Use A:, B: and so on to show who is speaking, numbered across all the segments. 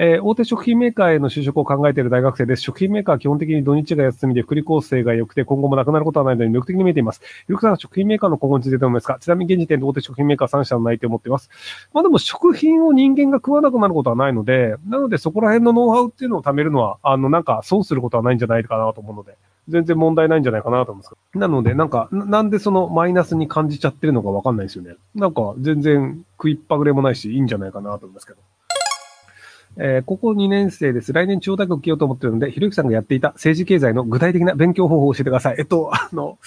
A: えー、大手食品メーカーへの就職を考えている大学生です。食品メーカーは基本的に土日が休みで福利厚生が良くて今後もなくなることはないので魅力的に見えています。ゆくさんは食品メーカーの今後についてどう思いますか？ちなみに現時点で大手食品メーカー3社の内定を持っています。まあでも食品を人間が食わなくなることはないので、なのでそこら辺のノウハウっていうのを貯めるのは、あのなんか損することはないんじゃないかなと思うので。全然問題ないんじゃないかなと思うんですなので、なんか、なんでそのマイナスに感じちゃってるのかわかんないですよね。なんか、全然食いっぱぐれもないし、いいんじゃないかなと思いますけど。えー、ここ2年生です。来年中央大学受けようと思ってるので、ひろゆきさんがやっていた政治経済の具体的な勉強方法を教えてください。えっと、あの、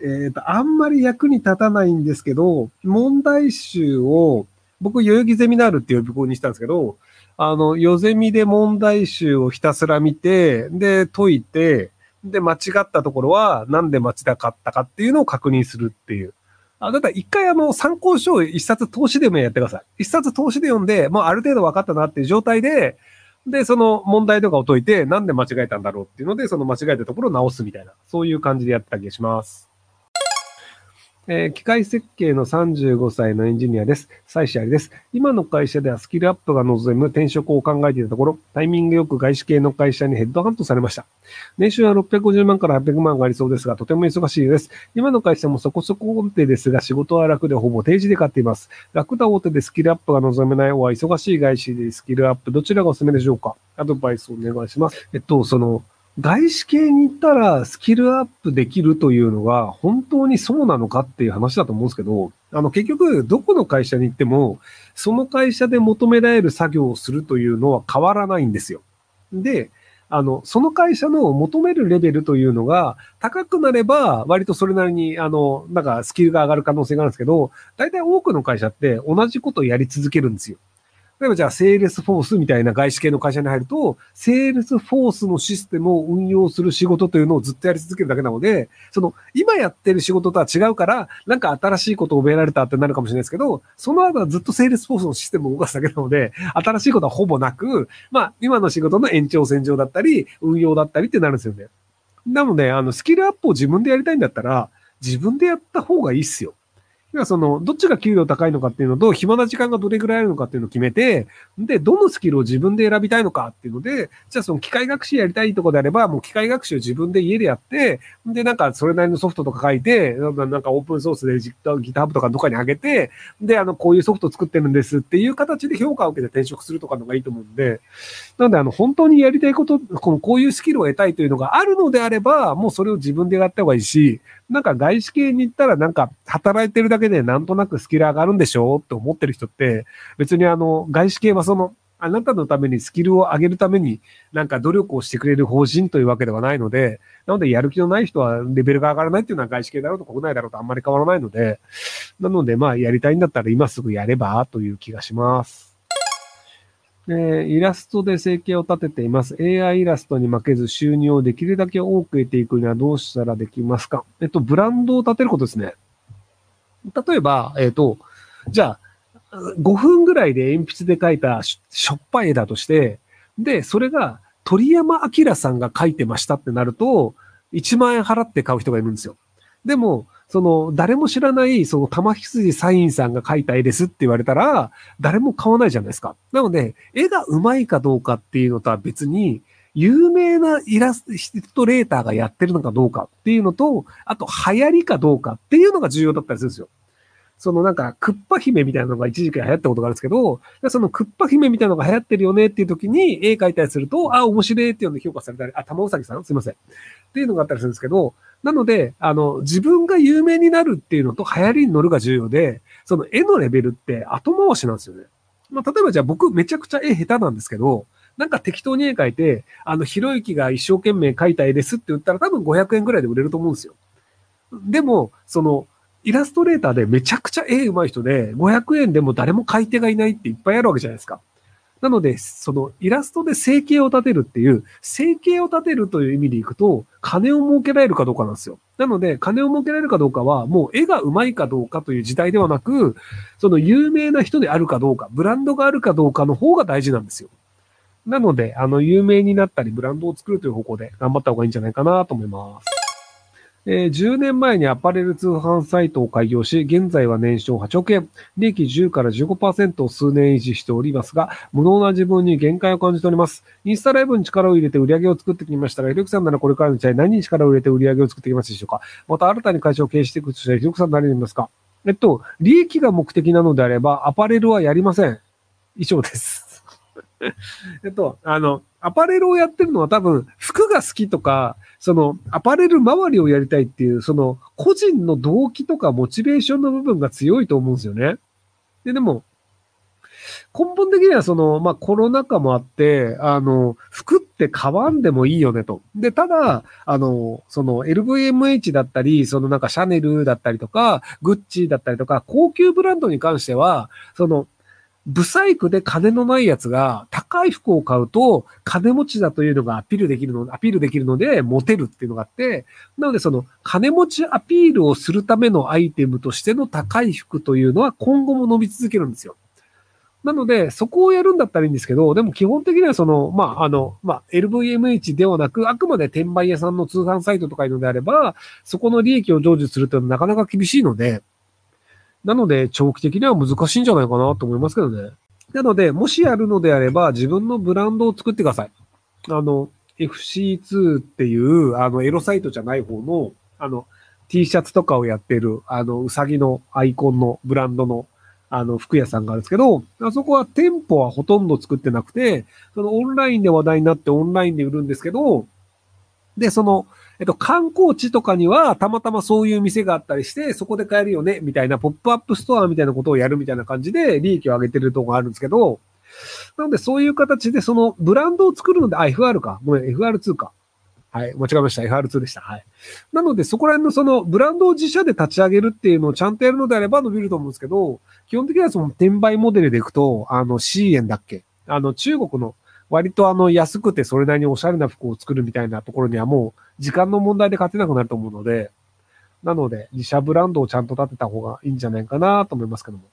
A: えっ、と、あんまり役に立たないんですけど、問題集を、僕、代々木ゼミナールって呼び声にしたんですけど、あの、ヨゼミで問題集をひたすら見て、で、解いて、で、間違ったところは、なんで間違ったかっていうのを確認するっていう。あ、だったら一回あの、参考書を一冊投資でもやってください。一冊投資で読んで、もうある程度分かったなっていう状態で、で、その問題とかを解いて、なんで間違えたんだろうっていうので、その間違えたところを直すみたいな、そういう感じでやってた気がします。えー、機械設計の35歳のエンジニアです。妻子ありです。今の会社ではスキルアップが望む転職を考えていたところ、タイミングよく外資系の会社にヘッドハントされました。年収は650万から800万がありそうですが、とても忙しいです。今の会社もそこそこ大手ですが、仕事は楽でほぼ定時で買っています。楽な大手でスキルアップが望めないは忙しい外資でスキルアップ、どちらがおすすめでしょうか？アドバイスをお願いします。えっと、その、外資系に行ったらスキルアップできるというのが本当にそうなのかっていう話だと思うんですけど、あの結局どこの会社に行ってもその会社で求められる作業をするというのは変わらないんですよ。で、あの、その会社の求めるレベルというのが高くなれば割とそれなりにあの、なんかスキルが上がる可能性があるんですけど、大体多くの会社って同じことをやり続けるんですよ。例えばじゃあ、セールスフォースみたいな外資系の会社に入ると、セールスフォースのシステムを運用する仕事というのをずっとやり続けるだけなので、その、今やってる仕事とは違うから、なんか新しいことを覚えられたってなるかもしれないですけど、その後はずっとセールスフォースのシステムを動かすだけなので、新しいことはほぼなく、まあ、今の仕事の延長線上だったり、運用だったりってなるんですよね。なので、あの、スキルアップを自分でやりたいんだったら、自分でやった方がいいっすよ。要はその、どっちが給料高いのかっていうのと、暇な時間がどれぐらいあるのかっていうのを決めて、で、どのスキルを自分で選びたいのかっていうので、じゃあその機械学習やりたいとこであれば、もう機械学習自分で家でやって、で、なんかそれなりのソフトとか書いて、なんかオープンソースで GitHub とかどっかに上げて、で、あの、こういうソフト作ってるんですっていう形で評価を受けて転職するとかのがいいと思うんで、なので、あの、本当にやりたいこと、この、こういうスキルを得たいというのがあるのであれば、もうそれを自分でやった方がいいし、なんか外資系に行ったらなんか働いてるだけでなんとなくスキル上がるんでしょって思ってる人って、別にあの、外資系はその、あなたのためにスキルを上げるためになんか努力をしてくれる方針というわけではないので、なのでやる気のない人はレベルが上がらないっていうのは外資系だろうと国内だろうとあんまり変わらないので、なのでまあやりたいんだったら今すぐやればという気がします。えイラストで生計を立てています。AI イラストに負けず収入をできるだけ多く得ていくにはどうしたらできますか？えっと、ブランドを立てることですね。例えば、えっと、じゃあ、5分ぐらいで鉛筆で描いたしょっぱい絵だとして、で、それが鳥山明さんが描いてましたってなると、1万円払って買う人がいるんですよ。でも、その、誰も知らない、その、玉羊サインさんが描いた絵ですって言われたら、誰も買わないじゃないですか。なので、絵が上手いかどうかっていうのとは別に、有名なイラストレーターがやってるのかどうかっていうのと、あと流行りかどうかっていうのが重要だったりするんですよ。そのなんか、クッパ姫みたいなのが一時期流行ったことがあるんですけど、そのクッパ姫みたいなのが流行ってるよねっていう時に絵描いたりすると、あ、面白いっていうので評価されたり、あ、玉うさぎさん？すいません。っていうのがあったりするんですけど、なので、あの、自分が有名になるっていうのと流行りに乗るが重要で、その絵のレベルって後回しなんですよね。まあ、例えばじゃあ僕めちゃくちゃ絵下手なんですけど、なんか適当に絵描いて、あの、ひろゆきが一生懸命描いた絵ですって言ったら多分500円ぐらいで売れると思うんですよ。でも、その、イラストレーターでめちゃくちゃ絵上手い人で、500円でも誰も買い手がいないっていっぱいあるわけじゃないですか。なので、そのイラストで生計を立てるっていう、生計を立てるという意味でいくと、金を儲けられるかどうかなんですよ。なので、金を儲けられるかどうかは、もう絵が上手いかどうかという時代ではなく、その有名な人であるかどうか、ブランドがあるかどうかの方が大事なんですよ。なので、あの、有名になったり、ブランドを作るという方向で頑張った方がいいんじゃないかなと思います。えー10年前にアパレル通販サイトを開業し、現在は年商8億円、利益10から15%を数年維持しておりますが、無能な自分に限界を感じております。インスタライブに力を入れて売り上げを作ってきましたが、ひろきさんならこれからの時代何に力を入れて売り上げを作ってきますでしょうかまた新たに会社を経営していくとしたら、ひろきさん何になりますかえっと、利益が目的なのであれば、アパレルはやりません。以上です。えっと、あの、アパレルをやってるのは多分、服が好きとか、その、アパレル周りをやりたいっていう、その、個人の動機とかモチベーションの部分が強いと思うんですよね。で、でも、根本的にはその、まあ、コロナ禍もあって、あの、服って買わんでもいいよねと。で、ただ、あの、その LVMH だったり、そのなんかシャネルだったりとか、グッチだったりとか、高級ブランドに関しては、その、ブサイクで金のないやつが高い服を買うと金持ちだというのがアピールできるの、アピールできるのでモテるっていうのがあって、なのでその金持ちアピールをするためのアイテムとしての高い服というのは今後も伸び続けるんですよ。なので、そこをやるんだったらいいんですけど、でも基本的にはその、まあ、あの、まあ、LVMH ではなく、あくまで転売屋さんの通販サイトとかいうのであれば、そこの利益を成就するというのはなかなか厳しいので、なので、長期的には難しいんじゃないかなと思いますけどね。なので、もしやるのであれば、自分のブランドを作ってください。あの、FC2 っていう、あの、エロサイトじゃない方の、あの、T シャツとかをやってる、あの、うさぎのアイコンのブランドの、あの、服屋さんがあるんですけど、あそこは店舗はほとんど作ってなくて、そのオンラインで話題になってオンラインで売るんですけど、で、その、えっと、観光地とかには、たまたまそういう店があったりして、そこで買えるよね、みたいな、ポップアップストアみたいなことをやるみたいな感じで、利益を上げてるとこがあるんですけど、なので、そういう形で、その、ブランドを作るので、あ、FR か。ごめん、FR2 か。はい、間違えました。FR2 でした。はい。なので、そこら辺のその、ブランドを自社で立ち上げるっていうのをちゃんとやるのであれば伸びると思うんですけど、基本的にはその、転売モデルでいくと、あの、C 円だっけあの、中国の、割とあの、安くてそれなりにおしゃれな服を作るみたいなところにはもう、時間の問題で勝てなくなると思うので、なので、自社ブランドをちゃんと立てた方がいいんじゃないかなと思いますけども。